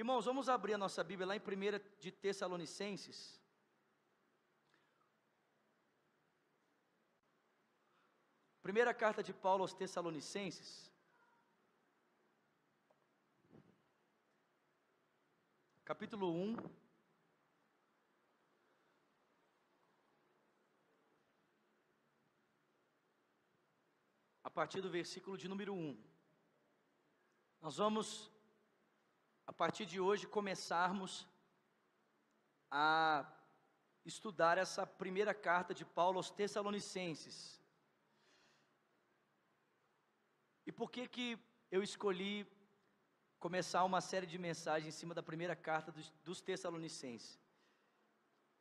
Irmãos, vamos abrir a nossa Bíblia lá em 1 de Tessalonicenses. Primeira carta de Paulo aos Tessalonicenses. Capítulo 1. A partir do versículo de número 1. Nós vamos, a partir de hoje, começarmos a estudar essa primeira carta de Paulo aos Tessalonicenses. E por que que eu escolhi começar uma série de mensagens em cima da primeira carta dos, dos Tessalonicenses?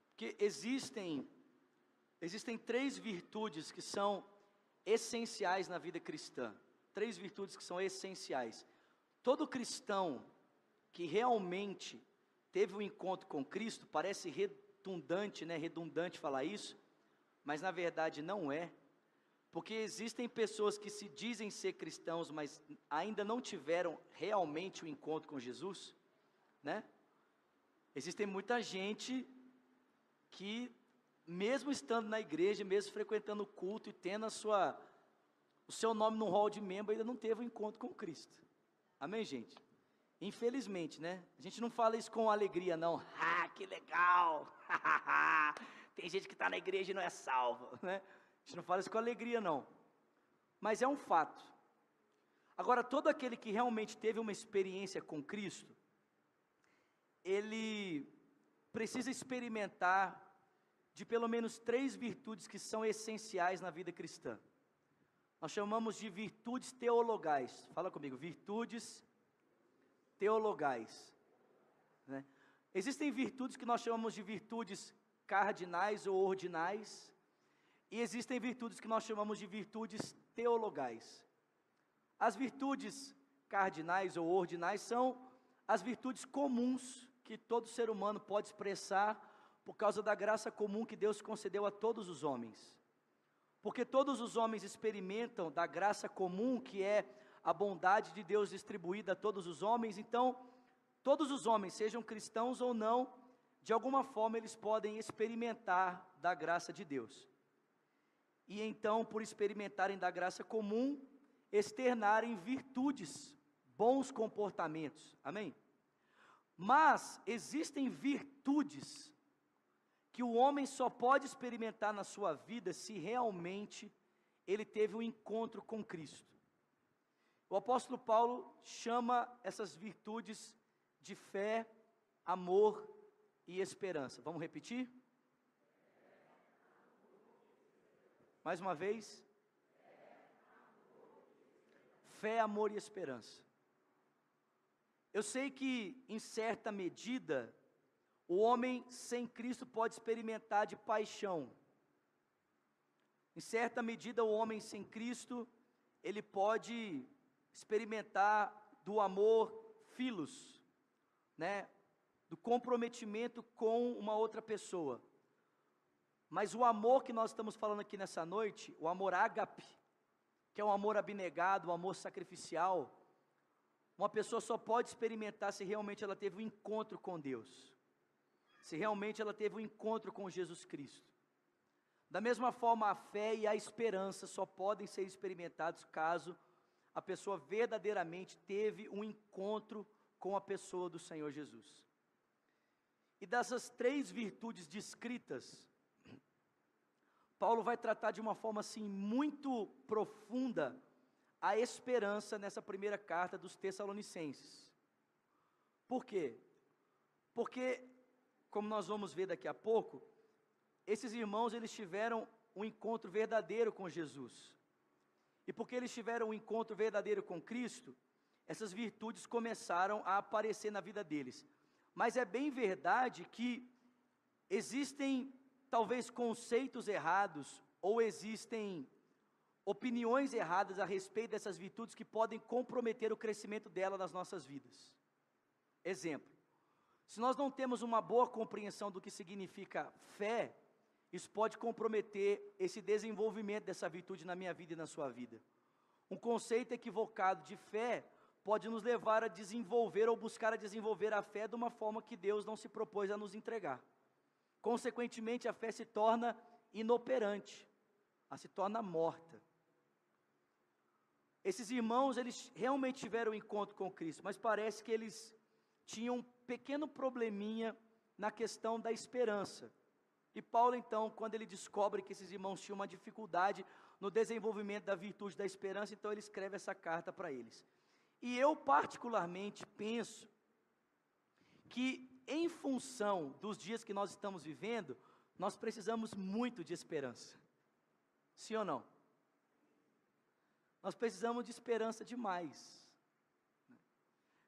Porque existem existem três virtudes que são essenciais na vida cristã. Três virtudes que são essenciais. Todo cristão que realmente teve um encontro com Cristo, parece redundante, né? Redundante falar isso, mas na verdade não é. Porque existem pessoas que se dizem ser cristãos, mas ainda não tiveram realmente o um encontro com Jesus, né? Existem muita gente que, mesmo estando na igreja, mesmo frequentando o culto e tendo a sua, o seu nome no hall de membro, ainda não teve um encontro com Cristo. Amém, gente? Infelizmente, né? A gente não fala isso com alegria, não. Ah, que legal! Tem gente que está na igreja e não é salva, né? gente não fala isso com alegria, não. Mas é um fato. Agora, todo aquele que realmente teve uma experiência com Cristo, ele precisa experimentar de pelo menos três virtudes que são essenciais na vida cristã. Nós chamamos de virtudes teologais. Fala comigo, virtudes teologais. Né? Existem virtudes que nós chamamos de virtudes cardinais ou ordinais, e existem virtudes que nós chamamos de virtudes teologais. As virtudes cardinais ou ordinais são as virtudes comuns que todo ser humano pode expressar por causa da graça comum que Deus concedeu a todos os homens. Porque todos os homens experimentam da graça comum que é a bondade de Deus distribuída a todos os homens, então todos os homens, sejam cristãos ou não, de alguma forma eles podem experimentar da graça de Deus e então, por experimentarem da graça comum, externarem virtudes, bons comportamentos. Amém? Mas existem virtudes que o homem só pode experimentar na sua vida se realmente ele teve um encontro com Cristo. O apóstolo Paulo chama essas virtudes de fé, amor e esperança. Vamos repetir? Mais uma vez. Fé, amor e esperança. Eu sei que, em certa medida, o homem sem Cristo pode experimentar de paixão. Em certa medida, o homem sem Cristo, ele pode experimentar do amor filos, né? Do comprometimento com uma outra pessoa. Mas o amor que nós estamos falando aqui nessa noite, o amor ágape, que é um amor abnegado, um amor sacrificial, uma pessoa só pode experimentar se realmente ela teve um encontro com Deus, se realmente ela teve um encontro com Jesus Cristo. Da mesma forma, a fé e a esperança só podem ser experimentados caso a pessoa verdadeiramente teve um encontro com a pessoa do Senhor Jesus. E dessas três virtudes descritas, Paulo vai tratar de uma forma assim muito profunda a esperança nessa primeira carta dos Tessalonicenses. Por quê? Porque, como nós vamos ver daqui a pouco, esses irmãos eles tiveram um encontro verdadeiro com Jesus. E porque eles tiveram um encontro verdadeiro com Cristo, essas virtudes começaram a aparecer na vida deles. Mas é bem verdade que existem talvez conceitos errados ou existem opiniões erradas a respeito dessas virtudes que podem comprometer o crescimento dela nas nossas vidas. Exemplo: se nós não temos uma boa compreensão do que significa fé, isso pode comprometer esse desenvolvimento dessa virtude na minha vida e na sua vida. Um conceito equivocado de fé pode nos levar a desenvolver ou buscar a desenvolver a fé de uma forma que Deus não se propôs a nos entregar. Consequentemente, a fé se torna inoperante, a se torna morta. Esses irmãos, eles realmente tiveram um encontro com Cristo, mas parece que eles tinham um pequeno probleminha na questão da esperança. E Paulo, então, quando ele descobre que esses irmãos tinham uma dificuldade no desenvolvimento da virtude da esperança, então ele escreve essa carta para eles. E eu, particularmente, penso que, em função dos dias que nós estamos vivendo, nós precisamos muito de esperança. Sim ou não? Nós precisamos de esperança demais.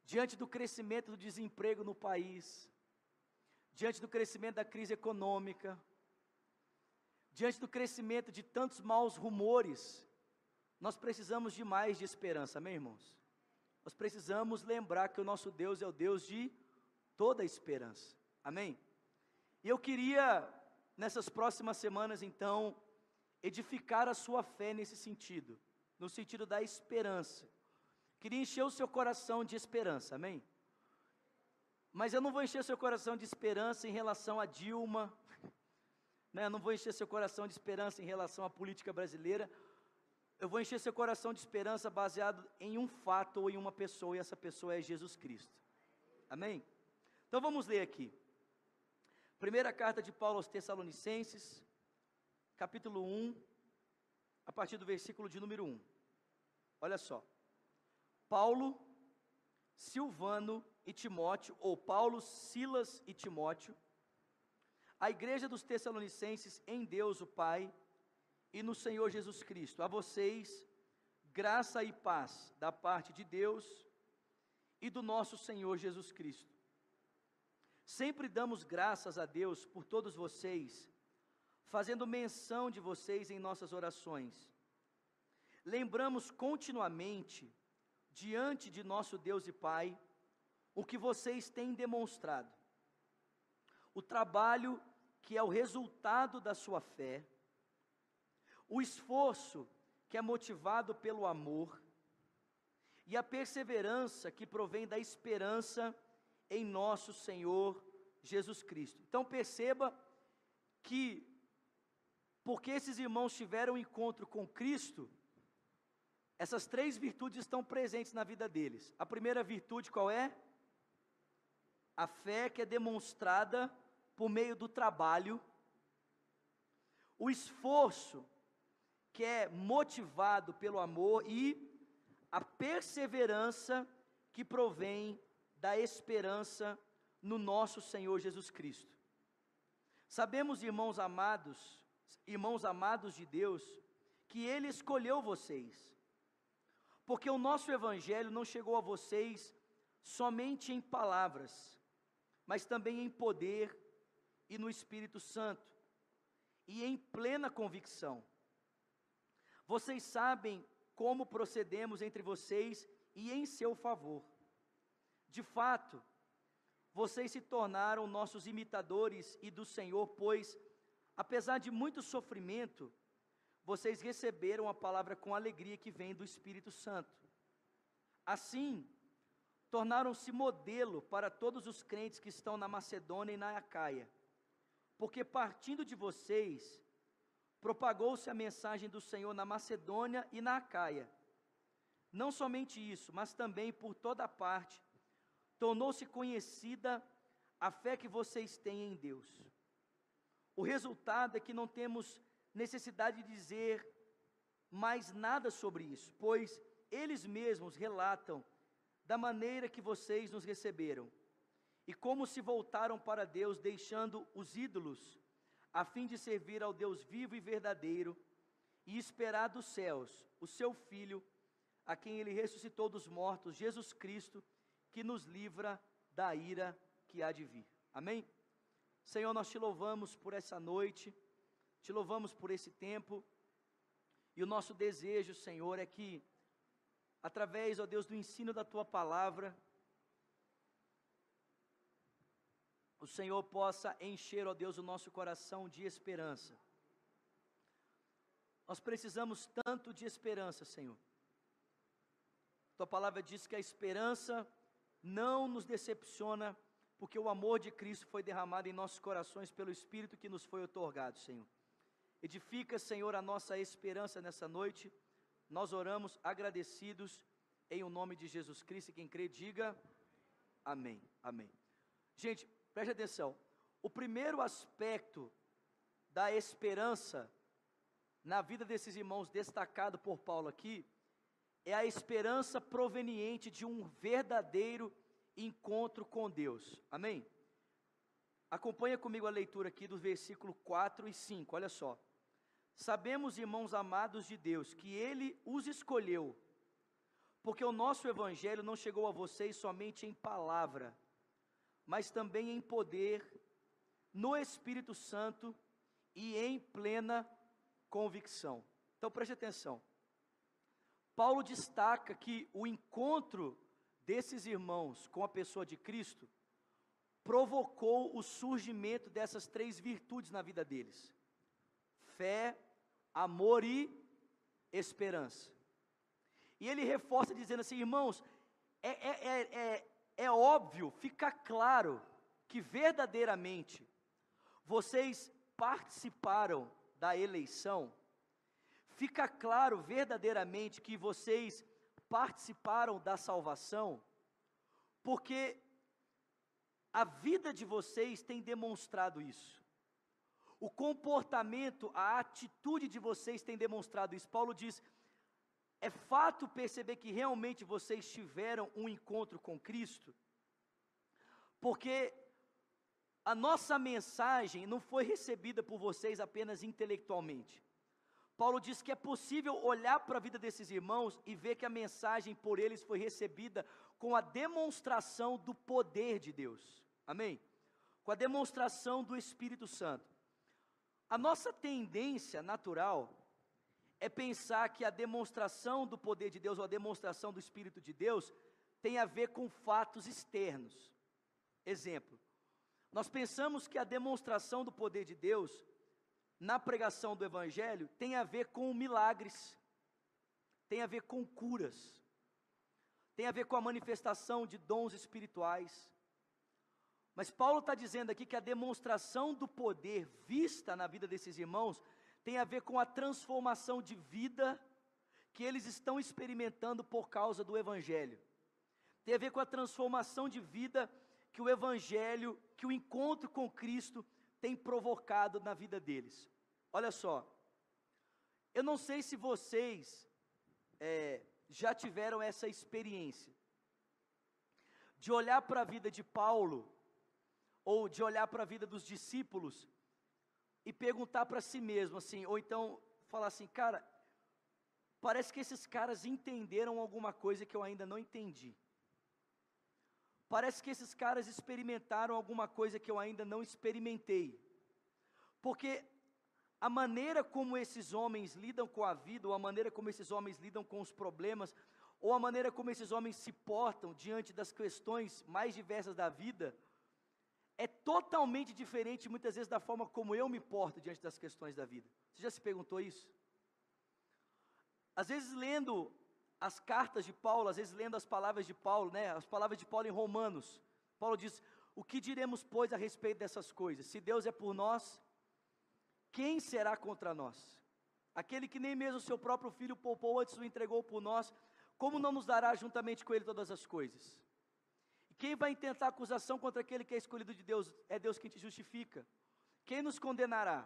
Diante do crescimento do desemprego no país, diante do crescimento da crise econômica, diante do crescimento de tantos maus rumores, nós precisamos de mais de esperança, amém, irmãos? Nós precisamos lembrar que o nosso Deus é o Deus de toda esperança, amém? E eu queria, nessas próximas semanas, então, edificar a sua fé nesse sentido, no sentido da esperança. Queria encher o seu coração de esperança, amém? Mas eu não vou encher seu coração de esperança em relação a Dilma, né? não vou encher seu coração de esperança em relação à política brasileira, eu vou encher seu coração de esperança baseado em um fato ou em uma pessoa, e essa pessoa é Jesus Cristo. Amém? Então vamos ler aqui. Primeira carta de Paulo aos Tessalonicenses, capítulo 1, a partir do versículo de número 1. Olha só. Paulo, Silvano e Timóteo, ou Paulo, Silas e Timóteo, a igreja dos Tessalonicenses em Deus o Pai e no Senhor Jesus Cristo. A vocês, graça e paz da parte de Deus e do nosso Senhor Jesus Cristo. Sempre damos graças a Deus por todos vocês, fazendo menção de vocês em nossas orações. Lembramos continuamente, diante de nosso Deus e Pai, o que vocês têm demonstrado, o trabalho que é o resultado da sua fé, o esforço que é motivado pelo amor e a perseverança que provém da esperança em nosso Senhor Jesus Cristo. Então perceba que, porque esses irmãos tiveram um encontro com Cristo, essas três virtudes estão presentes na vida deles. A primeira virtude qual é? A fé que é demonstrada por meio do trabalho, o esforço que é motivado pelo amor e a perseverança que provém da esperança no nosso Senhor Jesus Cristo. Sabemos, irmãos amados, irmãos amados de Deus, que Ele escolheu vocês, porque o nosso Evangelho não chegou a vocês somente em palavras, mas também em poder e no Espírito Santo, e em plena convicção. Vocês sabem como procedemos entre vocês e em seu favor. De fato, vocês se tornaram nossos imitadores e do Senhor, pois, apesar de muito sofrimento, vocês receberam a palavra com alegria que vem do Espírito Santo. Assim, tornaram-se modelo para todos os crentes que estão na Macedônia e na Acaia, porque partindo de vocês, propagou-se a mensagem do Senhor na Macedônia e na Acaia. Não somente isso, mas também por toda parte, tornou-se conhecida a fé que vocês têm em Deus. O resultado é que não temos necessidade de dizer mais nada sobre isso, pois eles mesmos relatam da maneira que vocês nos receberam e como se voltaram para Deus, deixando os ídolos, a fim de servir ao Deus vivo e verdadeiro e esperar dos céus o seu Filho, a quem ele ressuscitou dos mortos, Jesus Cristo, que nos livra da ira que há de vir. Amém? Senhor, nós te louvamos por essa noite, te louvamos por esse tempo, e o nosso desejo, Senhor, é que através, ó Deus, do ensino da tua palavra, o Senhor possa encher, ó Deus, o nosso coração de esperança. Nós precisamos tanto de esperança, Senhor. tua palavra diz que a esperança não nos decepciona, porque o amor de Cristo foi derramado em nossos corações pelo Espírito que nos foi otorgado, Senhor. Edifica, Senhor, a nossa esperança nessa noite. Nós oramos agradecidos em o nome de Jesus Cristo. E quem crê, diga amém. Amém. Gente, preste atenção. O primeiro aspecto da esperança na vida desses irmãos, destacado por Paulo aqui, é a esperança proveniente de um verdadeiro encontro com Deus. Amém? Acompanha comigo a leitura aqui do versículo 4 e 5, olha só. Sabemos, irmãos amados de Deus, que Ele os escolheu, porque o nosso Evangelho não chegou a vocês somente em palavra, mas também em poder, no Espírito Santo e em plena convicção. Então preste atenção. Paulo destaca que o encontro desses irmãos com a pessoa de Cristo provocou o surgimento dessas três virtudes na vida deles: fé, amor e esperança. E ele reforça dizendo assim, irmãos, é, é, é, é, é óbvio, fica claro que verdadeiramente vocês participaram da eleição, fica claro verdadeiramente que vocês participaram da salvação, porque a vida de vocês tem demonstrado isso. O comportamento, a atitude de vocês tem demonstrado isso. Paulo diz: é fato perceber que realmente vocês tiveram um encontro com Cristo, porque a nossa mensagem não foi recebida por vocês apenas intelectualmente. Paulo diz que é possível olhar para a vida desses irmãos e ver que a mensagem por eles foi recebida com a demonstração do poder de Deus. Amém? Com a demonstração do Espírito Santo. A nossa tendência natural é pensar que a demonstração do poder de Deus ou a demonstração do Espírito de Deus tem a ver com fatos externos. Exemplo, nós pensamos que a demonstração do poder de Deus na pregação do Evangelho tem a ver com milagres, tem a ver com curas, tem a ver com a manifestação de dons espirituais. Mas Paulo está dizendo aqui que a demonstração do poder vista na vida desses irmãos tem a ver com a transformação de vida que eles estão experimentando por causa do Evangelho. Tem a ver com a transformação de vida que o Evangelho, que o encontro com Cristo tem provocado na vida deles. Olha só, eu não sei se vocês é, já tiveram essa experiência de olhar para a vida de Paulo ou de olhar para a vida dos discípulos e perguntar para si mesmo assim, ou então falar assim, cara, parece que esses caras entenderam alguma coisa que eu ainda não entendi. Parece que esses caras experimentaram alguma coisa que eu ainda não experimentei. Porque a maneira como esses homens lidam com a vida, ou a maneira como esses homens lidam com os problemas, ou a maneira como esses homens se portam diante das questões mais diversas da vida, é totalmente diferente muitas vezes da forma como eu me porto diante das questões da vida. Você já se perguntou isso? Às vezes lendo as cartas de Paulo, às vezes lendo as palavras de Paulo, né, as palavras de Paulo em Romanos, Paulo diz: "O que diremos pois a respeito dessas coisas? Se Deus é por nós, quem será contra nós? Aquele que nem mesmo seu próprio filho poupou antes o entregou por nós, como não nos dará juntamente com ele todas as coisas?" Quem vai intentar acusação contra aquele que é escolhido de Deus? É Deus quem te justifica. Quem nos condenará?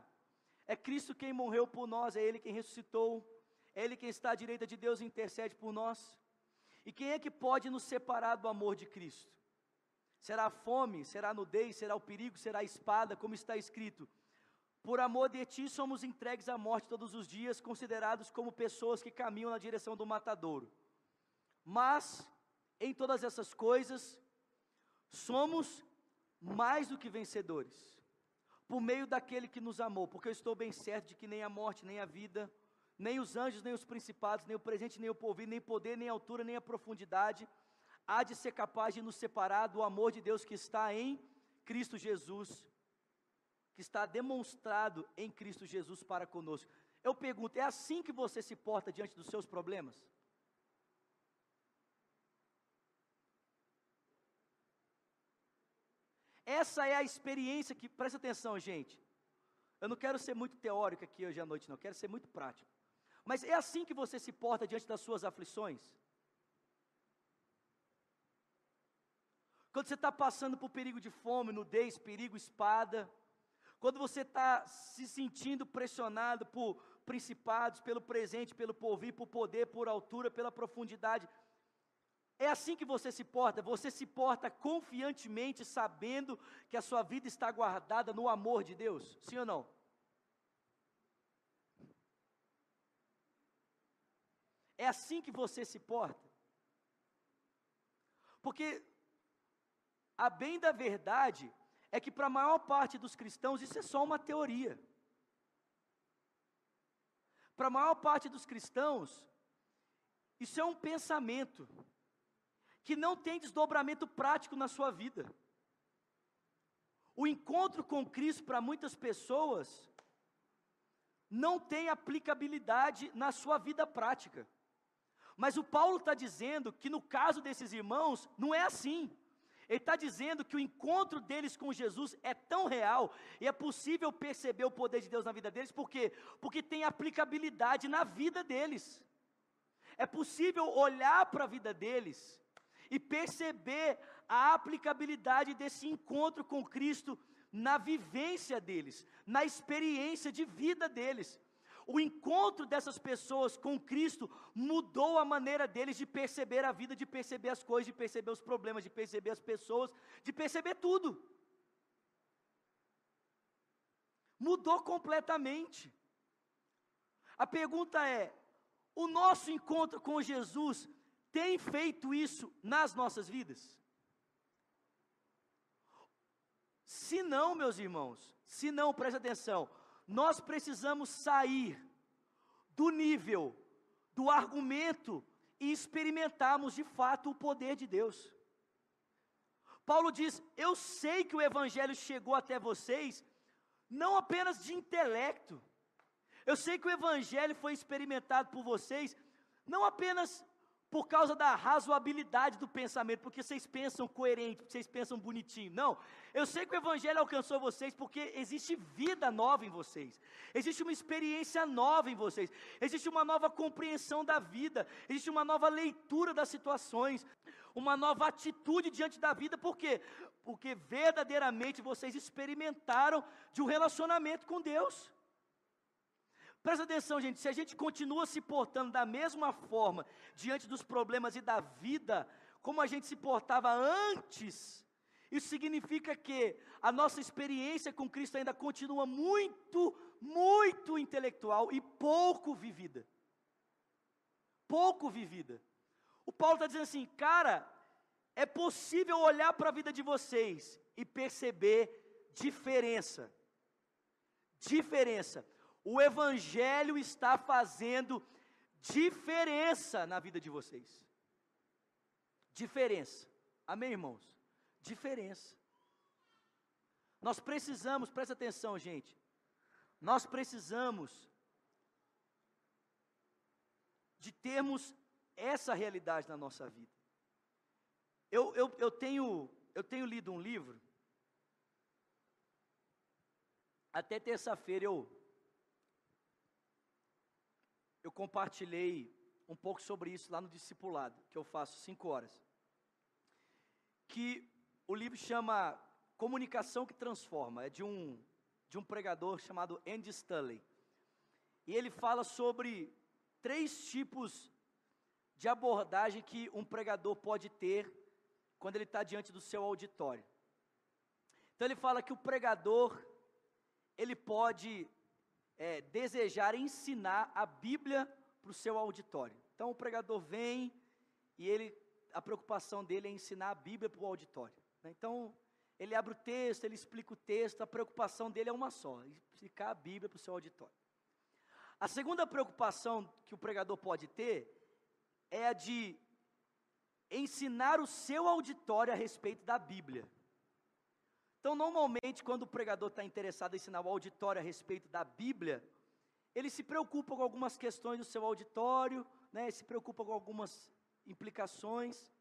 É Cristo quem morreu por nós, é Ele quem ressuscitou, é Ele quem está à direita de Deus e intercede por nós. E quem é que pode nos separar do amor de Cristo? Será a fome, será a nudez, será o perigo, será a espada, como está escrito. Por amor de ti somos entregues à morte todos os dias, considerados como pessoas que caminham na direção do matadouro. Mas, em todas essas coisas, Somos mais do que vencedores, por meio daquele que nos amou, porque eu estou bem certo de que nem a morte, nem a vida, nem os anjos, nem os principados, nem o presente, nem o porvir, nem poder, nem altura, nem a profundidade, há de ser capaz de nos separar do amor de Deus que está em Cristo Jesus, que está demonstrado em Cristo Jesus para conosco. Eu pergunto, é assim que você se porta diante dos seus problemas? Essa é a experiência que, presta atenção, gente. Eu não quero ser muito teórico aqui hoje à noite, não, eu quero ser muito prático. Mas é assim que você se porta diante das suas aflições? Quando você está passando por perigo de fome, nudez, perigo, espada, quando você está se sentindo pressionado por principados, pelo presente, pelo porvir, por poder, por altura, pela profundidade, é assim que você se porta, você se porta confiantemente, sabendo que a sua vida está guardada no amor de Deus, sim ou não? É assim que você se porta. Porque a bem da verdade é que para a maior parte dos cristãos isso é só uma teoria. Para a maior parte dos cristãos, isso é um pensamento que não tem desdobramento prático na sua vida. O encontro com Cristo para muitas pessoas não tem aplicabilidade na sua vida prática. Mas o Paulo está dizendo que no caso desses irmãos, não é assim. Ele está dizendo que o encontro deles com Jesus é tão real e é possível perceber o poder de Deus na vida deles, por quê? Porque tem aplicabilidade na vida deles. É possível olhar para a vida deles e perceber a aplicabilidade desse encontro com Cristo na vivência deles, na experiência de vida deles. O encontro dessas pessoas com Cristo mudou a maneira deles de perceber a vida, de perceber as coisas, de perceber os problemas, de perceber as pessoas, de perceber tudo. Mudou completamente. A pergunta é: o nosso encontro com Jesus tem feito isso nas nossas vidas? Se não, meus irmãos, se não, preste atenção, nós precisamos sair do nível, do argumento e experimentarmos de fato o poder de Deus. Paulo diz: Eu sei que o Evangelho chegou até vocês, não apenas de intelecto, eu sei que o Evangelho foi experimentado por vocês, não apenas por causa da razoabilidade do pensamento, porque vocês pensam coerente, vocês pensam bonitinho. Não, eu sei que o Evangelho alcançou vocês porque existe vida nova em vocês, existe uma experiência nova em vocês, existe uma nova compreensão da vida, existe uma nova leitura das situações, uma nova atitude diante da vida, por quê? Porque verdadeiramente vocês experimentaram de um relacionamento com Deus. Presta atenção, gente, se a gente continua se portando da mesma forma diante dos problemas e da vida, como a gente se portava antes, isso significa que a nossa experiência com Cristo ainda continua muito, muito intelectual e pouco vivida. Pouco vivida. O Paulo está dizendo assim, cara, é possível olhar para a vida de vocês e perceber diferença. Diferença o Evangelho está fazendo diferença na vida de vocês. Diferença. Amém, irmãos? Diferença. Nós precisamos, presta atenção, gente. Nós precisamos de termos essa realidade na nossa vida. Eu, eu, eu, tenho, eu tenho lido um livro. Até terça-feira eu eu compartilhei um pouco sobre isso lá no discipulado, que eu faço cinco horas. Que o livro chama Comunicação que Transforma, é de um, de um pregador chamado Andy Stanley. E ele fala sobre três tipos de abordagem que um pregador pode ter quando ele está diante do seu auditório. Então ele fala que o pregador ele pode é, desejar ensinar a Bíblia para o seu auditório. Então o pregador vem e ele, a preocupação dele é ensinar a Bíblia para o auditório. Né? Então ele abre o texto, ele explica o texto, a preocupação dele é uma só: explicar a Bíblia para o seu auditório. A segunda preocupação que o pregador pode ter é a de ensinar o seu auditório a respeito da Bíblia. Então, normalmente, quando o pregador está interessado em ensinar o auditório a respeito da Bíblia, ele se preocupa com algumas questões do seu auditório, né, se preocupa com algumas implicações.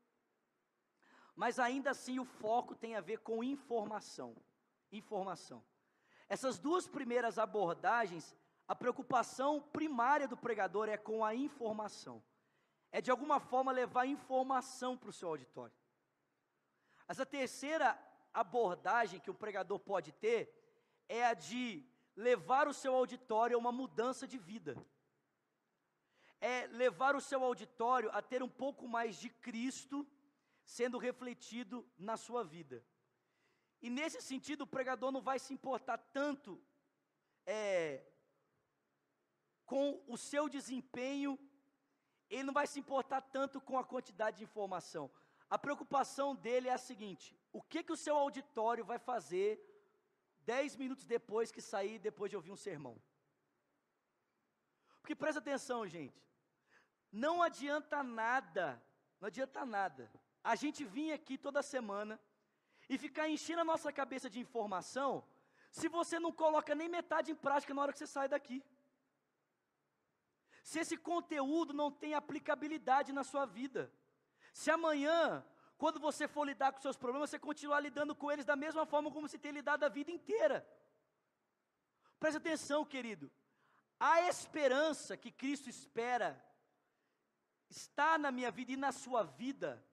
mas ainda assim o foco tem a ver com informação. Informação. Essas duas primeiras abordagens, a preocupação primária do pregador é com a informação. É de alguma forma levar informação para o seu auditório. Essa terceira abordagem que o pregador pode ter é a de levar o seu auditório a uma mudança de vida. É levar o seu auditório a ter um pouco mais de Cristo sendo refletido na sua vida. E nesse sentido, o pregador não vai se importar tanto é, com o seu desempenho, ele não vai se importar tanto com a quantidade de informação. A preocupação dele é a seguinte: o que, que o seu auditório vai fazer dez minutos depois que sair, depois de ouvir um sermão? Porque presta atenção, gente, não adianta nada, não adianta nada a gente vir aqui toda semana e ficar enchendo a nossa cabeça de informação, se você não coloca nem metade em prática na hora que você sai daqui. Se esse conteúdo não tem aplicabilidade na sua vida. Se amanhã, quando você for lidar com seus problemas, você continuar lidando com eles da mesma forma como você tem lidado a vida inteira. Preste atenção, querido. A esperança que Cristo espera está na minha vida e na sua vida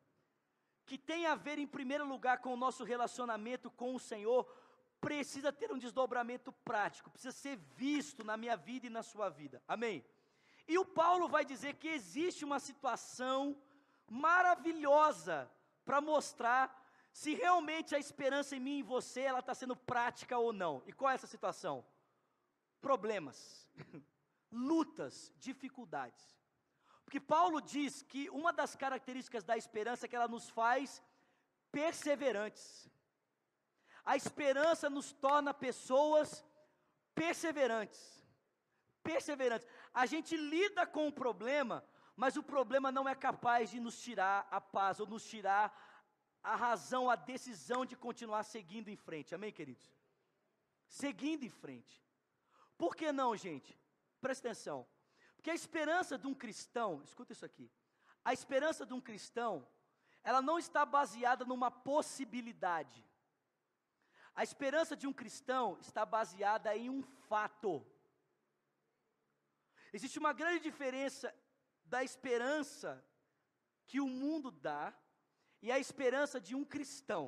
que tem a ver, em primeiro lugar, com o nosso relacionamento com o Senhor, precisa ter um desdobramento prático, precisa ser visto na minha vida e na sua vida. Amém? E o Paulo vai dizer que existe uma situação maravilhosa para mostrar se realmente a esperança em mim e em você ela está sendo prática ou não. E qual é essa situação? Problemas, lutas, dificuldades. Porque Paulo diz que uma das características da esperança é que ela nos faz perseverantes. A esperança nos torna pessoas perseverantes. Perseverantes. A gente lida com o problema, mas o problema não é capaz de nos tirar a paz ou nos tirar a razão, a decisão de continuar seguindo em frente. Amém, queridos? Seguindo em frente. Por que não, gente? Presta atenção. Porque a esperança de um cristão, escuta isso aqui, a esperança de um cristão, ela não está baseada numa possibilidade. A esperança de um cristão está baseada em um fato. Existe uma grande diferença da esperança que o mundo dá e a esperança de um cristão.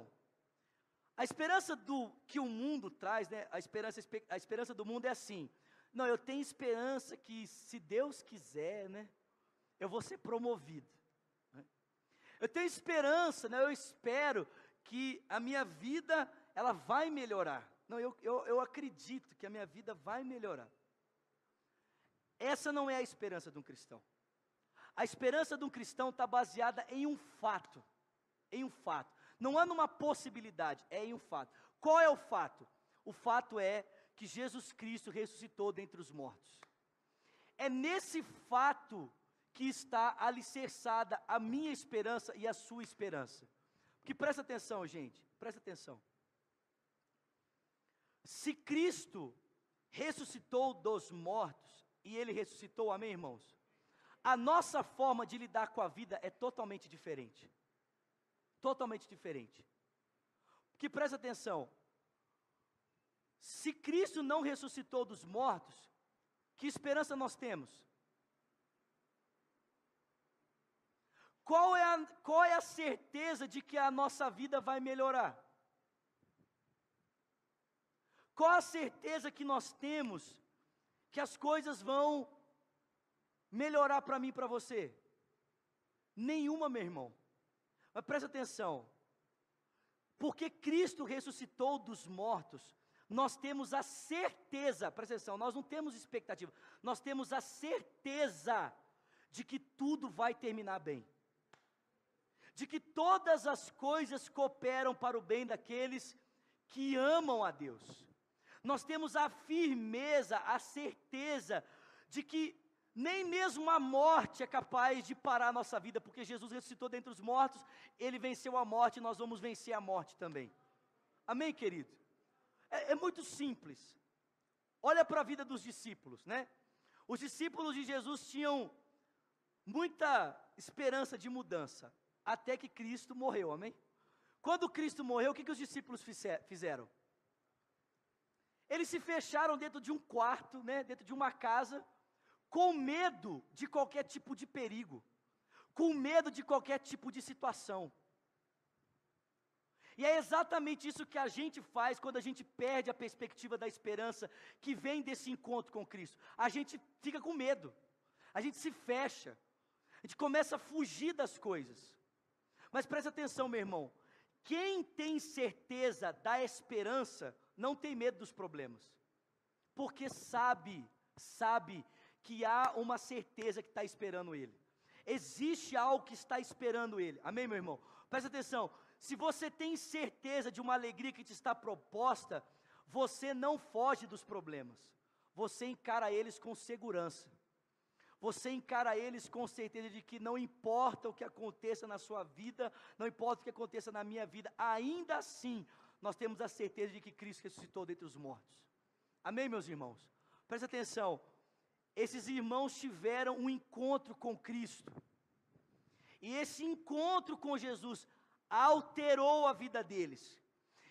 A esperança do que o mundo traz, né, a esperança a esperança do mundo é assim: não, eu tenho esperança que, se Deus quiser, né, eu vou ser promovido. Né? Eu tenho esperança, né, eu espero que a minha vida, ela vai melhorar. Não, eu, eu, eu acredito que a minha vida vai melhorar. Essa não é a esperança de um cristão. A esperança de um cristão está baseada em um fato. Em um fato. Não é numa possibilidade, é em um fato. Qual é o fato? O fato é que Jesus Cristo ressuscitou dentre os mortos. É nesse fato que está alicerçada a minha esperança e a sua esperança. Porque presta atenção, gente, presta atenção. Se Cristo ressuscitou dos mortos, e Ele ressuscitou, amém, irmãos? A nossa forma de lidar com a vida é totalmente diferente. Totalmente diferente. Porque presta atenção, se Cristo não ressuscitou dos mortos, que esperança nós temos? Qual é, a, qual é a certeza de que a nossa vida vai melhorar? Qual a certeza que nós temos que as coisas vão melhorar para mim e para você? Nenhuma, meu irmão. Mas presta atenção. Porque Cristo ressuscitou dos mortos, nós temos a certeza, presta atenção, nós não temos expectativa, nós temos a certeza de que tudo vai terminar bem, de que todas as coisas cooperam para o bem daqueles que amam a Deus. Nós temos a firmeza, a certeza de que nem mesmo a morte é capaz de parar a nossa vida, porque Jesus ressuscitou dentre os mortos, ele venceu a morte e nós vamos vencer a morte também. Amém, querido? É, é muito simples. Olha para a vida dos discípulos, né? Os discípulos de Jesus tinham muita esperança de mudança, até que Cristo morreu, amém? Quando Cristo morreu, o que, que os discípulos fizeram? Eles se fecharam dentro de um quarto, né, dentro de uma casa, com medo de qualquer tipo de perigo, com medo de qualquer tipo de situação. E é exatamente isso que a gente faz quando a gente perde a perspectiva da esperança que vem desse encontro com Cristo. A gente fica com medo, a gente se fecha, a gente começa a fugir das coisas. Mas preste atenção, meu irmão: quem tem certeza da esperança não tem medo dos problemas, porque sabe, sabe que há uma certeza que está esperando ele. Existe algo que está esperando ele. Amém, meu irmão? Presta atenção. Se você tem certeza de uma alegria que te está proposta, você não foge dos problemas. Você encara eles com segurança. Você encara eles com certeza de que não importa o que aconteça na sua vida, não importa o que aconteça na minha vida, ainda assim, nós temos a certeza de que Cristo ressuscitou dentre os mortos. Amém, meus irmãos? Presta atenção. Esses irmãos tiveram um encontro com Cristo. E esse encontro com Jesus alterou a vida deles.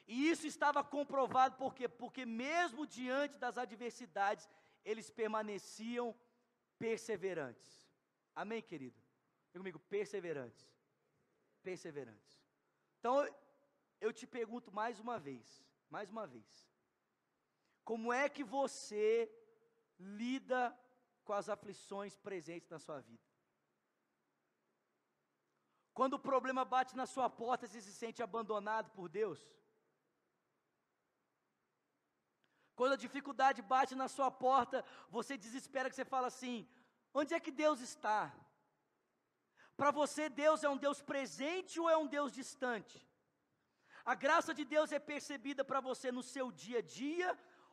E isso estava comprovado por quê? Porque mesmo diante das adversidades, eles permaneciam perseverantes. Amém, querido? Diga comigo, perseverantes. Perseverantes. Então, eu te pergunto mais uma vez, mais uma vez. Como é que você lida com as aflições presentes na sua vida? Quando o problema bate na sua porta, você se sente abandonado por Deus? Quando a dificuldade bate na sua porta, você desespera que você fala assim: onde é que Deus está? Para você, Deus é um Deus presente ou é um Deus distante? A graça de Deus é percebida para você no seu dia a dia,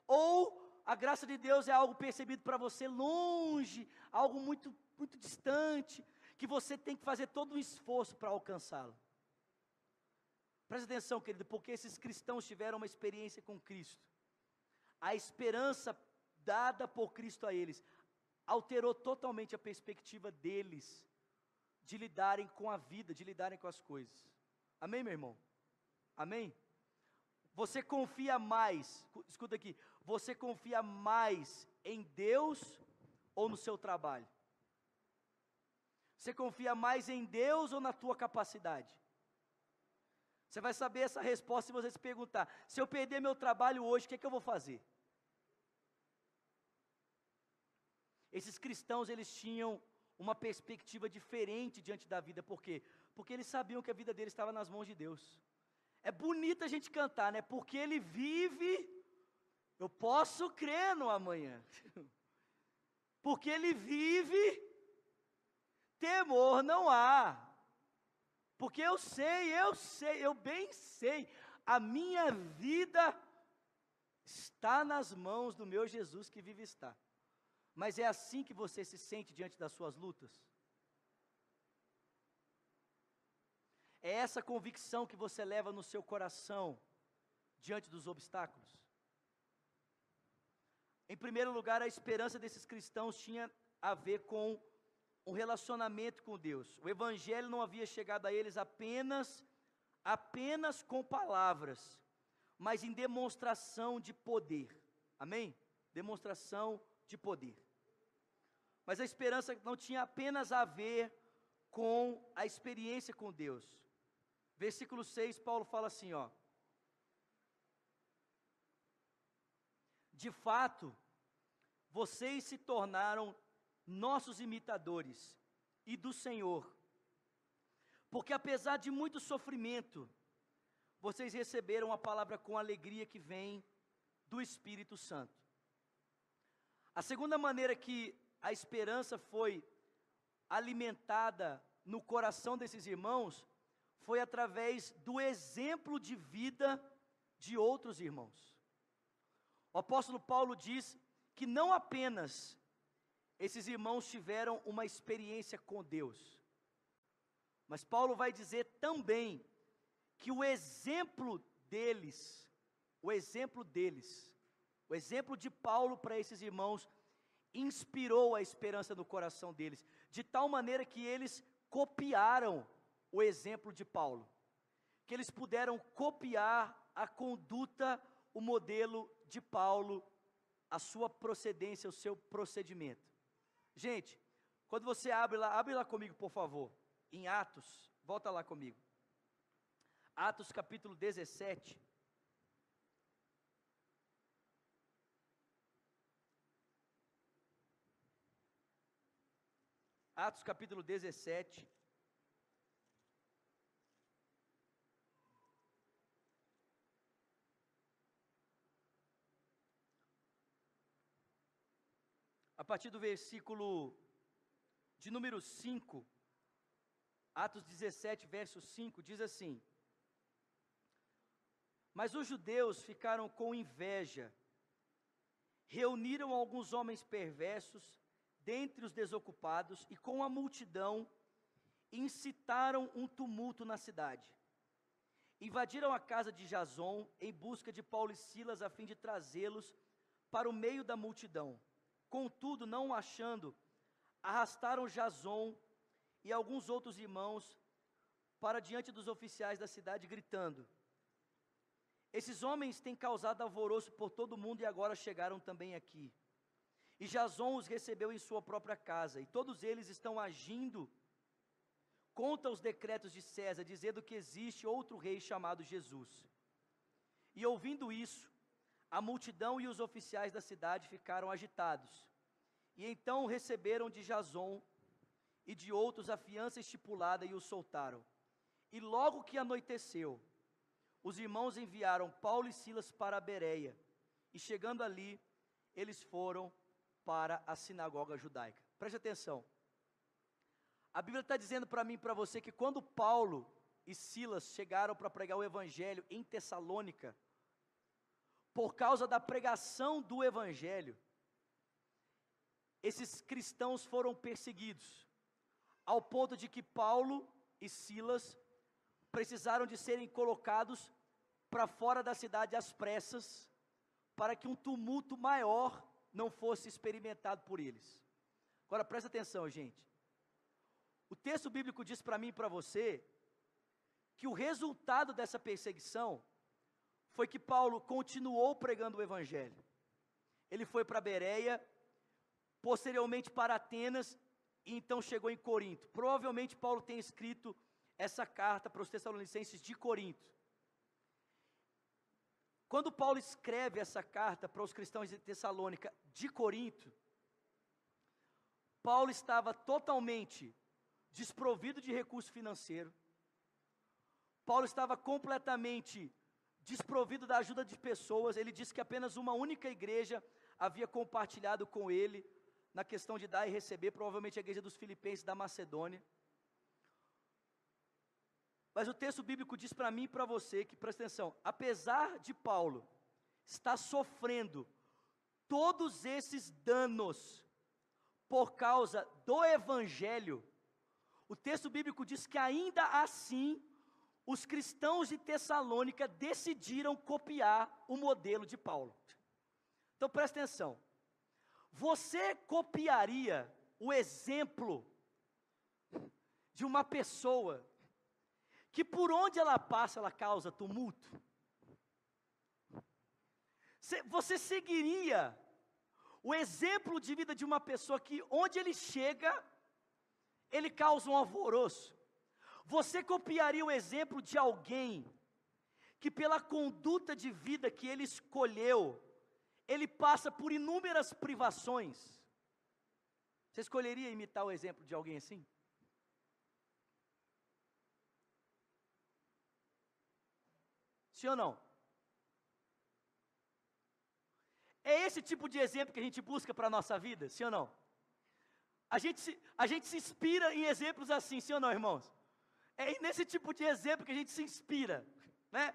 ou a graça de Deus é algo percebido para você longe, algo muito, muito distante? que você tem que fazer todo um esforço para alcançá-la. Presta atenção, querido, porque esses cristãos tiveram uma experiência com Cristo. A esperança dada por Cristo a eles alterou totalmente a perspectiva deles de lidarem com a vida, de lidarem com as coisas. Amém, meu irmão? Amém? Você confia mais, escuta aqui, você confia mais em Deus ou no seu trabalho? Você confia mais em Deus ou na tua capacidade? Você vai saber essa resposta se você se perguntar: se eu perder meu trabalho hoje, o que, é que eu vou fazer? Esses cristãos, eles tinham uma perspectiva diferente diante da vida, por quê? Porque eles sabiam que a vida deles estava nas mãos de Deus. É bonito a gente cantar, né? Porque ele vive, eu posso crer no amanhã. Porque ele vive, temor não há. Porque eu sei, eu sei, eu bem sei, a minha vida está nas mãos do meu Jesus que vive está. Mas é assim que você se sente diante das suas lutas? É essa convicção que você leva no seu coração diante dos obstáculos? Em primeiro lugar, a esperança desses cristãos tinha a ver com um relacionamento com Deus. O evangelho não havia chegado a eles apenas apenas com palavras, mas em demonstração de poder. Amém? Demonstração de poder. Mas a esperança não tinha apenas a ver com a experiência com Deus. Versículo 6, Paulo fala assim, ó: De fato, vocês se tornaram nossos imitadores e do Senhor. Porque apesar de muito sofrimento, vocês receberam a palavra com alegria que vem do Espírito Santo. A segunda maneira que a esperança foi alimentada no coração desses irmãos foi através do exemplo de vida de outros irmãos. O apóstolo Paulo diz que não apenas esses irmãos tiveram uma experiência com Deus. Mas Paulo vai dizer também que o exemplo deles, o exemplo deles, o exemplo de Paulo para esses irmãos, inspirou a esperança no coração deles, de tal maneira que eles copiaram o exemplo de Paulo. que eles puderam copiar a conduta, o modelo de Paulo, a sua procedência, o seu procedimento. Gente, quando você abre lá, abre lá comigo, por favor, em Atos, volta lá comigo. Atos capítulo 17. Atos capítulo 17. Partir do versículo de número 5, Atos 17, verso 5, diz assim: Mas os judeus ficaram com inveja, reuniram alguns homens perversos dentre os desocupados e com a multidão incitaram um tumulto na cidade. Invadiram a casa de Jason em busca de Paulo e Silas a fim de trazê-los para o meio da multidão. Contudo, não o achando, arrastaram Jason e alguns outros irmãos para diante dos oficiais da cidade, gritando: Esses homens têm causado alvoroço por todo o mundo e agora chegaram também aqui. E Jason os recebeu em sua própria casa, e todos eles estão agindo contra os decretos de César, dizendo que existe outro rei chamado Jesus. E ouvindo isso, a multidão e os oficiais da cidade ficaram agitados. E então receberam de Jason e de outros a fiança estipulada e os soltaram. E logo que anoiteceu, os irmãos enviaram Paulo e Silas para a Bereia. E chegando ali, eles foram para a sinagoga judaica. Preste atenção. A Bíblia está dizendo para mim e para você que quando Paulo e Silas chegaram para pregar o Evangelho em Tessalônica, por causa da pregação do Evangelho, esses cristãos foram perseguidos, ao ponto de que Paulo e Silas precisaram de serem colocados para fora da cidade às pressas, para que um tumulto maior não fosse experimentado por eles. Agora presta atenção, gente. O texto bíblico diz para mim e para você que o resultado dessa perseguição foi que Paulo continuou pregando o evangelho. Ele foi para Bereia, posteriormente para Atenas e então chegou em Corinto. Provavelmente Paulo tem escrito essa carta para os Tessalonicenses de Corinto. Quando Paulo escreve essa carta para os cristãos de Tessalônica de Corinto, Paulo estava totalmente desprovido de recurso financeiro. Paulo estava completamente desprovido da ajuda de pessoas. Ele disse que apenas uma única igreja havia compartilhado com ele na questão de dar e receber, provavelmente a igreja dos Filipenses da Macedônia. Mas o texto bíblico diz para mim e para você que, presta atenção, apesar de Paulo estar sofrendo todos esses danos por causa do evangelho, o texto bíblico diz que ainda assim os cristãos de Tessalônica decidiram copiar o modelo de Paulo. Então presta atenção. Você copiaria o exemplo de uma pessoa que por onde ela passa ela causa tumulto? Você seguiria o exemplo de vida de uma pessoa que onde ele chega, ele causa um alvoroço? Você copiaria o exemplo de alguém que pela conduta de vida que ele escolheu, ele passa por inúmeras privações. Você escolheria imitar o exemplo de alguém assim? Sim ou não? É esse tipo de exemplo que a gente busca para a nossa vida, sim ou não? A gente, se, a gente se inspira em exemplos assim, sim ou não, irmãos? É nesse tipo de exemplo que a gente se inspira, né?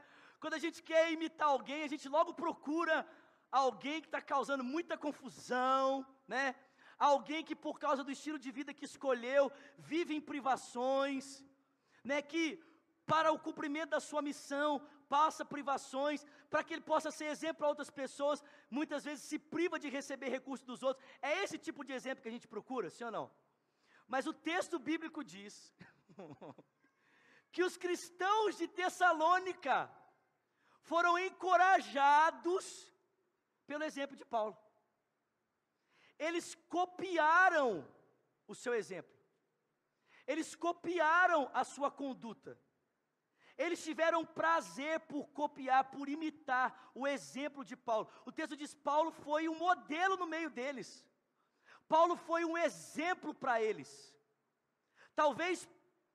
Quando a gente quer imitar alguém, a gente logo procura alguém que está causando muita confusão, né? Alguém que por causa do estilo de vida que escolheu, vive em privações, né? Que para o cumprimento da sua missão, passa privações, para que ele possa ser exemplo para outras pessoas, muitas vezes se priva de receber recursos dos outros. É esse tipo de exemplo que a gente procura, sim ou não? Mas o texto bíblico diz que os cristãos de Tessalônica foram encorajados pelo exemplo de Paulo. Eles copiaram o seu exemplo. Eles copiaram a sua conduta. Eles tiveram prazer por copiar, por imitar o exemplo de Paulo. O texto diz: Paulo foi um modelo no meio deles. Paulo foi um exemplo para eles. Talvez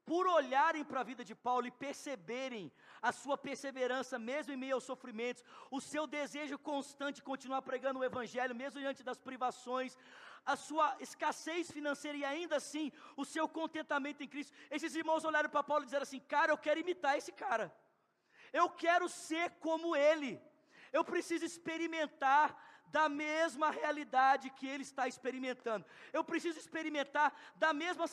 por olharem para a vida de Paulo e perceberem a sua perseverança, mesmo em meio aos sofrimentos, o seu desejo constante de continuar pregando o Evangelho, mesmo diante das privações, a sua escassez financeira e ainda assim o seu contentamento em Cristo. Esses irmãos olharam para Paulo e disseram assim: Cara, eu quero imitar esse cara, eu quero ser como ele, eu preciso experimentar da mesma realidade que ele está experimentando. Eu preciso experimentar da mesma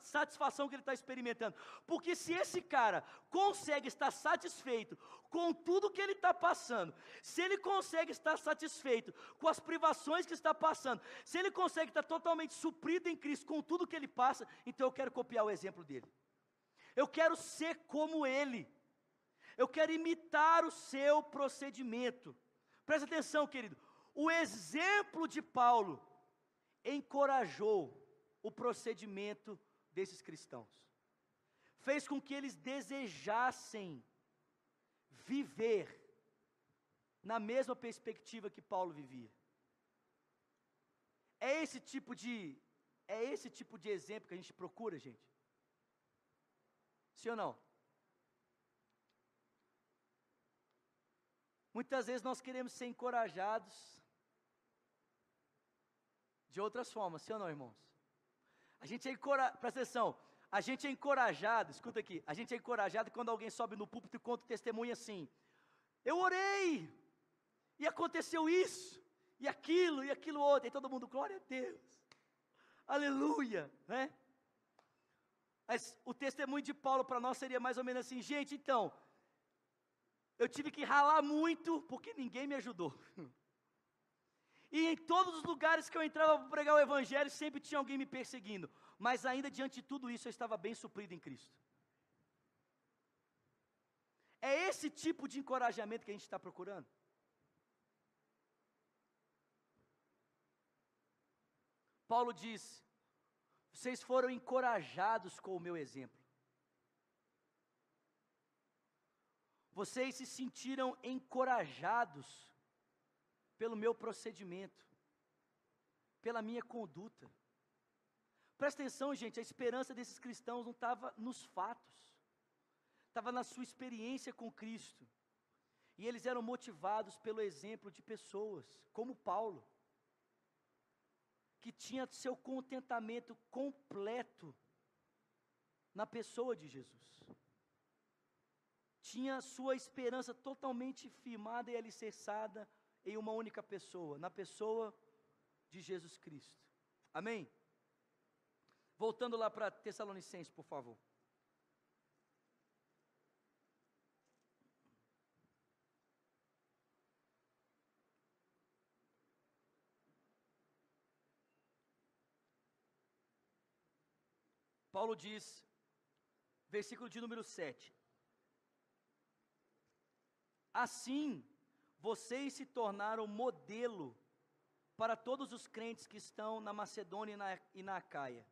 satisfação que ele está experimentando. Porque se esse cara consegue estar satisfeito com tudo que ele está passando, se ele consegue estar satisfeito com as privações que está passando, se ele consegue estar totalmente suprido em Cristo com tudo que ele passa, então eu quero copiar o exemplo dele. Eu quero ser como ele. Eu quero imitar o seu procedimento. Presta atenção, querido. O exemplo de Paulo encorajou o procedimento desses cristãos. Fez com que eles desejassem viver na mesma perspectiva que Paulo vivia. É esse tipo de é esse tipo de exemplo que a gente procura, gente? Sim ou não? Muitas vezes nós queremos ser encorajados de outras formas, sim ou não, irmãos? A gente é encorajado, presta atenção, a gente é encorajado, escuta aqui, a gente é encorajado quando alguém sobe no púlpito e conta o testemunho assim, eu orei, e aconteceu isso, e aquilo, e aquilo outro, e todo mundo, glória a Deus, aleluia, né? Mas o testemunho de Paulo para nós seria mais ou menos assim, gente, então, eu tive que ralar muito porque ninguém me ajudou. E em todos os lugares que eu entrava para pregar o Evangelho, sempre tinha alguém me perseguindo. Mas ainda diante de tudo isso, eu estava bem suprido em Cristo. É esse tipo de encorajamento que a gente está procurando? Paulo diz: vocês foram encorajados com o meu exemplo. Vocês se sentiram encorajados pelo meu procedimento, pela minha conduta. Presta atenção, gente, a esperança desses cristãos não estava nos fatos, estava na sua experiência com Cristo. E eles eram motivados pelo exemplo de pessoas, como Paulo, que tinha seu contentamento completo na pessoa de Jesus tinha sua esperança totalmente firmada e alicerçada em uma única pessoa, na pessoa de Jesus Cristo. Amém? Voltando lá para Tessalonicenses, por favor. Paulo diz, versículo de número 7: Assim, vocês se tornaram modelo para todos os crentes que estão na Macedônia e na, e na Acaia.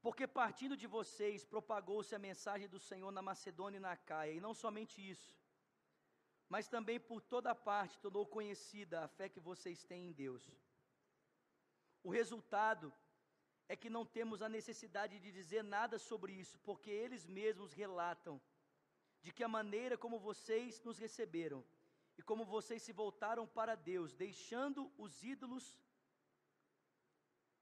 Porque partindo de vocês propagou-se a mensagem do Senhor na Macedônia e na Acaia, e não somente isso, mas também por toda parte tornou conhecida a fé que vocês têm em Deus. O resultado é que não temos a necessidade de dizer nada sobre isso, porque eles mesmos relatam de que a maneira como vocês nos receberam e como vocês se voltaram para Deus, deixando os ídolos,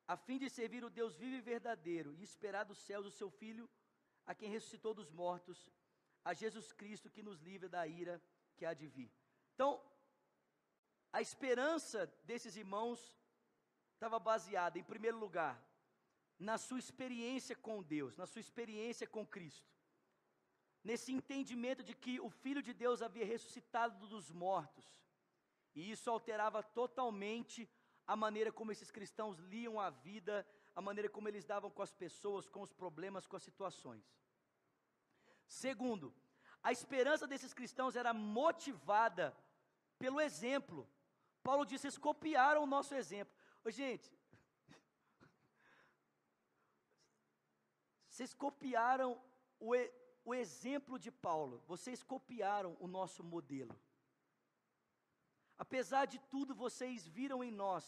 a fim de servir o Deus vivo e verdadeiro e esperar dos céus o seu Filho, a quem ressuscitou dos mortos, a Jesus Cristo que nos livra da ira que há de vir. Então, a esperança desses irmãos estava baseada, em primeiro lugar, na sua experiência com Deus, na sua experiência com Cristo nesse entendimento de que o Filho de Deus havia ressuscitado dos mortos. E isso alterava totalmente a maneira como esses cristãos liam a vida, a maneira como eles davam com as pessoas, com os problemas, com as situações. Segundo, a esperança desses cristãos era motivada pelo exemplo. Paulo disse: vocês copiaram o nosso exemplo. Ô, gente, vocês copiaram o, o exemplo de Paulo, vocês copiaram o nosso modelo. Apesar de tudo, vocês viram em nós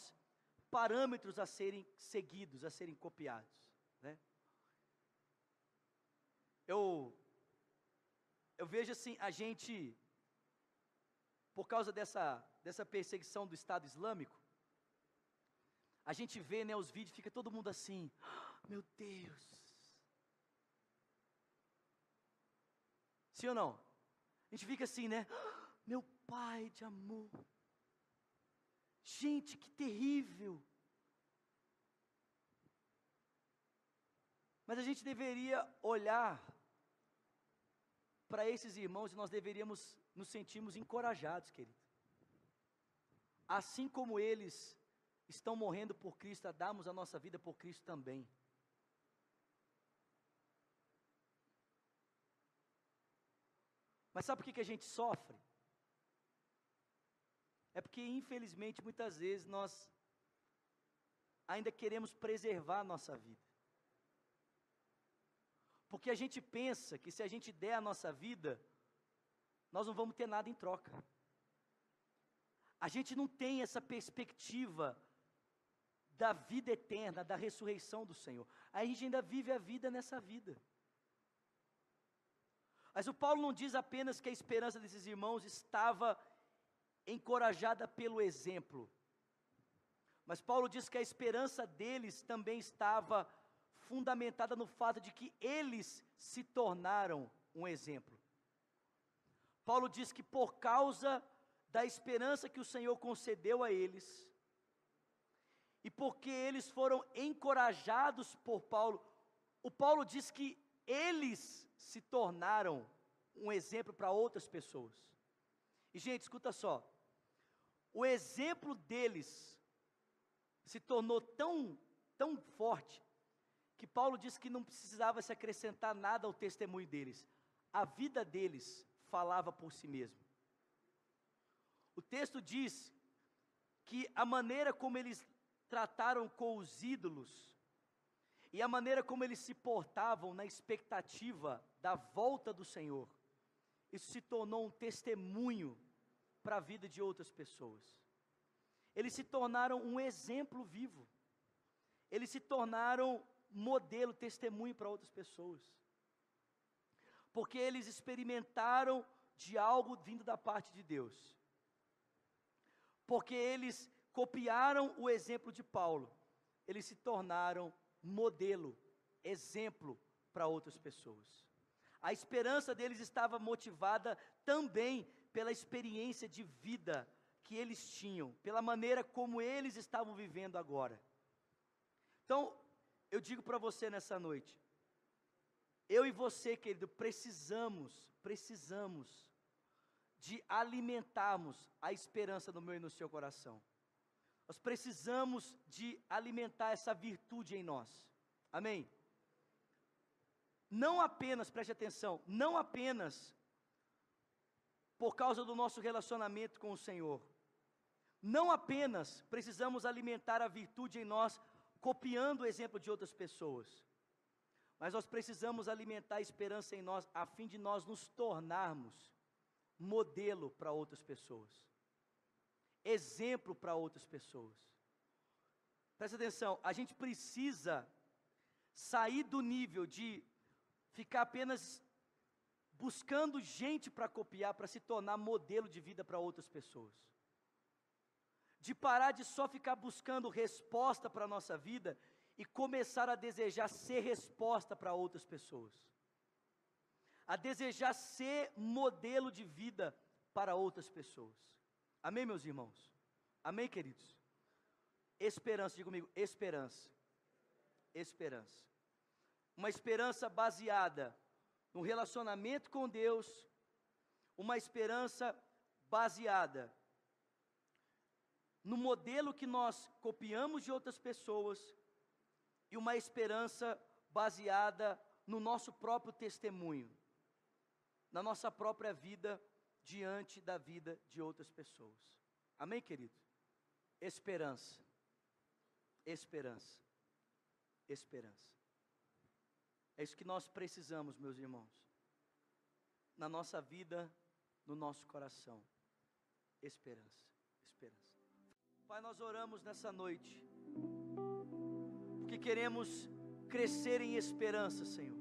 parâmetros a serem seguidos, a serem copiados. Né? Eu, eu vejo assim, a gente, por causa dessa, dessa perseguição do Estado Islâmico, a gente vê né, os vídeos, fica todo mundo assim, oh, meu Deus. Sim ou não? A gente fica assim, né? Meu Pai de amor. Gente, que terrível. Mas a gente deveria olhar para esses irmãos e nós deveríamos nos sentirmos encorajados, querido. Assim como eles estão morrendo por Cristo, a darmos a nossa vida por Cristo também. Mas sabe por que, a gente sofre? É porque, infelizmente, muitas vezes nós ainda queremos preservar a nossa vida. Porque a gente pensa que se a gente der a nossa vida, nós não vamos ter nada em troca. A gente não tem essa perspectiva da vida eterna, da ressurreição do Senhor. A gente ainda vive a vida nessa vida. Mas o Paulo não diz apenas que a esperança desses irmãos estava encorajada pelo exemplo. Mas Paulo diz que a esperança deles também estava fundamentada no fato de que eles se tornaram um exemplo. Paulo diz que por causa da esperança que o Senhor concedeu a eles, e porque eles foram encorajados por Paulo, o Paulo diz que eles se tornaram um exemplo para outras pessoas. E gente, escuta só, o exemplo deles se tornou tão, tão forte, que Paulo disse que não precisava se acrescentar nada ao testemunho deles. A vida deles falava por si mesmo. O texto diz que a maneira como eles trataram com os ídolos e a maneira como eles se portavam na expectativa da volta do Senhor, isso se tornou um testemunho para a vida de outras pessoas. Eles se tornaram um exemplo vivo. Eles se tornaram modelo, testemunho para outras pessoas. Porque eles experimentaram de algo vindo da parte de Deus. Porque eles copiaram o exemplo de Paulo. Eles se tornaram modelo, exemplo para outras pessoas. A esperança deles estava motivada também pela experiência de vida que eles tinham, pela maneira como eles estavam vivendo agora. Então, eu digo para você nessa noite, eu e você, querido, precisamos, precisamos de alimentarmos a esperança no meu e no seu coração. Nós precisamos de alimentar essa virtude em nós. Amém? Não apenas, preste atenção, não apenas por causa do nosso relacionamento com o Senhor. Não apenas precisamos alimentar a virtude em nós, copiando o exemplo de outras pessoas, mas nós precisamos alimentar a esperança em nós, a fim de nós nos tornarmos modelo para outras pessoas, exemplo para outras pessoas. Presta atenção, a gente precisa sair do nível de ficar apenas buscando gente para copiar, para se tornar modelo de vida para outras pessoas. De parar de só ficar buscando resposta para a nossa vida e começar a desejar ser resposta para outras pessoas. A desejar ser modelo de vida para outras pessoas. Amém, meus irmãos? Amém, queridos? Esperança, diga comigo, esperança. Esperança. Uma esperança baseada no relacionamento com Deus, uma esperança baseada no modelo que nós copiamos de outras pessoas e uma esperança baseada no nosso próprio testemunho, na nossa própria vida diante da vida de outras pessoas. Amém, querido? Esperança. Esperança. Esperança. É isso que nós precisamos, meus irmãos. Na nossa vida, no nosso coração. Esperança. Esperança. Pai, nós oramos nessa noite. Porque queremos crescer em esperança, Senhor.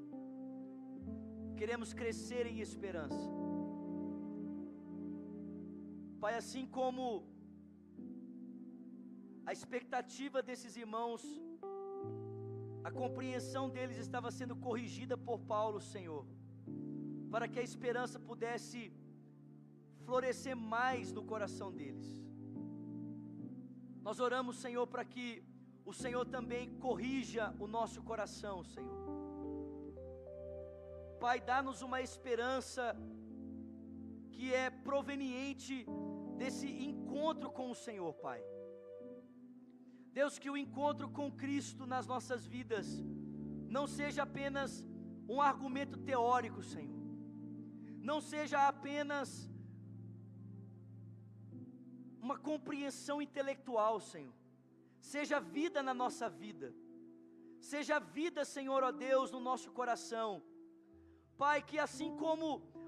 Queremos crescer em esperança. Pai, assim como a expectativa desses irmãos, a compreensão deles estava sendo corrigida por Paulo, Senhor, para que a esperança pudesse florescer mais no coração deles. Nós oramos, Senhor, para que o Senhor também corrija o nosso coração, Senhor. Pai, dá-nos uma esperança que é proveniente desse encontro com o Senhor, Pai. Deus, que o encontro com Cristo nas nossas vidas não seja apenas um argumento teórico, Senhor, não seja apenas uma compreensão intelectual, Senhor, seja vida na nossa vida, seja vida, Senhor, ó Deus, no nosso coração, Pai, que assim como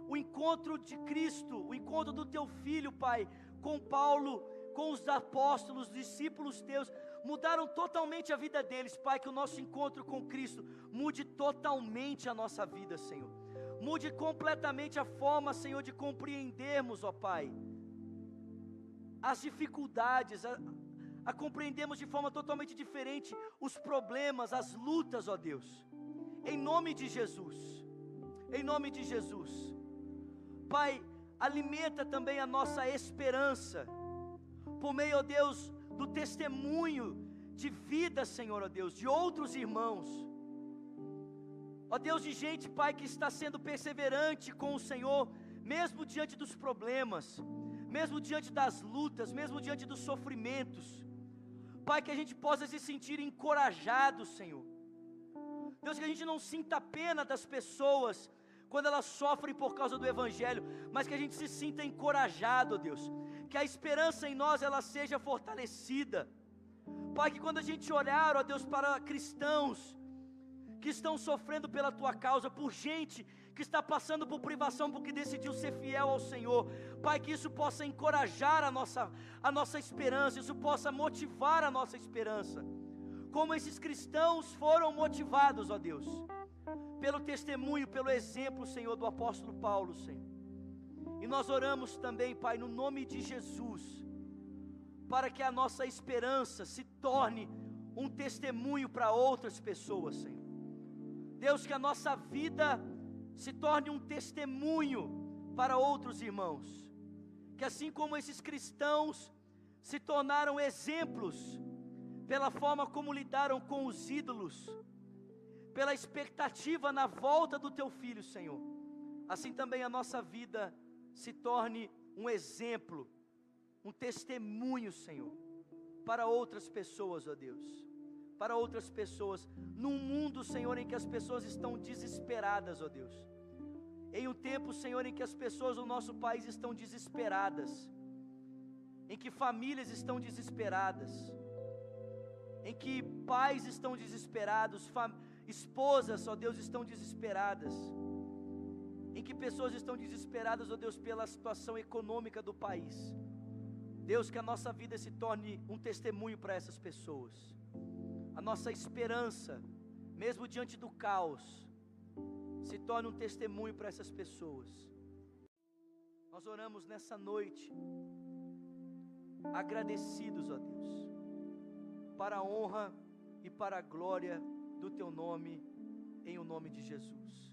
o encontro de Cristo, o encontro do Teu Filho, Pai, com Paulo, com os apóstolos, discípulos Teus, mudaram totalmente a vida deles, Pai, que o nosso encontro com Cristo mude totalmente a nossa vida, Senhor. Mude completamente a forma, Senhor, de compreendermos, ó Pai, as dificuldades, a, a compreendermos de forma totalmente diferente os problemas, as lutas, ó Deus. Em nome de Jesus. Em nome de Jesus. Pai, alimenta também a nossa esperança, por meio, ó Deus, do testemunho de vida, Senhor, ó Deus, de outros irmãos. Ó Deus, de gente, Pai, que está sendo perseverante com o Senhor, mesmo diante dos problemas, mesmo diante das lutas, mesmo diante dos sofrimentos. Pai, que a gente possa se sentir encorajado, Senhor. Deus, que a gente não sinta pena das pessoas quando elas sofrem por causa do Evangelho, mas que a gente se sinta encorajado, Deus, que a esperança em nós ela seja fortalecida. Pai, que quando a gente olhar, ó Deus, para cristãos que estão sofrendo pela tua causa, por gente que está passando por privação porque decidiu ser fiel ao Senhor, Pai, que isso possa encorajar a nossa, a nossa esperança, isso possa motivar a nossa esperança, como esses cristãos foram motivados, ó Deus, pelo testemunho, pelo exemplo, Senhor, do apóstolo Paulo, Senhor. E nós oramos também, Pai, no nome de Jesus, para que a nossa esperança se torne um testemunho para outras pessoas, Senhor. Deus, que a nossa vida se torne um testemunho para outros irmãos. Que assim como esses cristãos se tornaram exemplos pela forma como lidaram com os ídolos, pela expectativa na volta do teu filho, Senhor. Assim também a nossa vida se torne um exemplo, um testemunho, Senhor, para outras pessoas, ó Deus, para outras pessoas, num mundo, Senhor, em que as pessoas estão desesperadas, ó Deus, em um tempo, Senhor, em que as pessoas do nosso país estão desesperadas, em que famílias estão desesperadas, em que pais estão desesperados, esposas, ó Deus, estão desesperadas em que pessoas estão desesperadas, ó Deus, pela situação econômica do país. Deus, que a nossa vida se torne um testemunho para essas pessoas. A nossa esperança, mesmo diante do caos, se torne um testemunho para essas pessoas. Nós oramos nessa noite, agradecidos, ó Deus, para a honra e para a glória do Teu nome, em o nome de Jesus.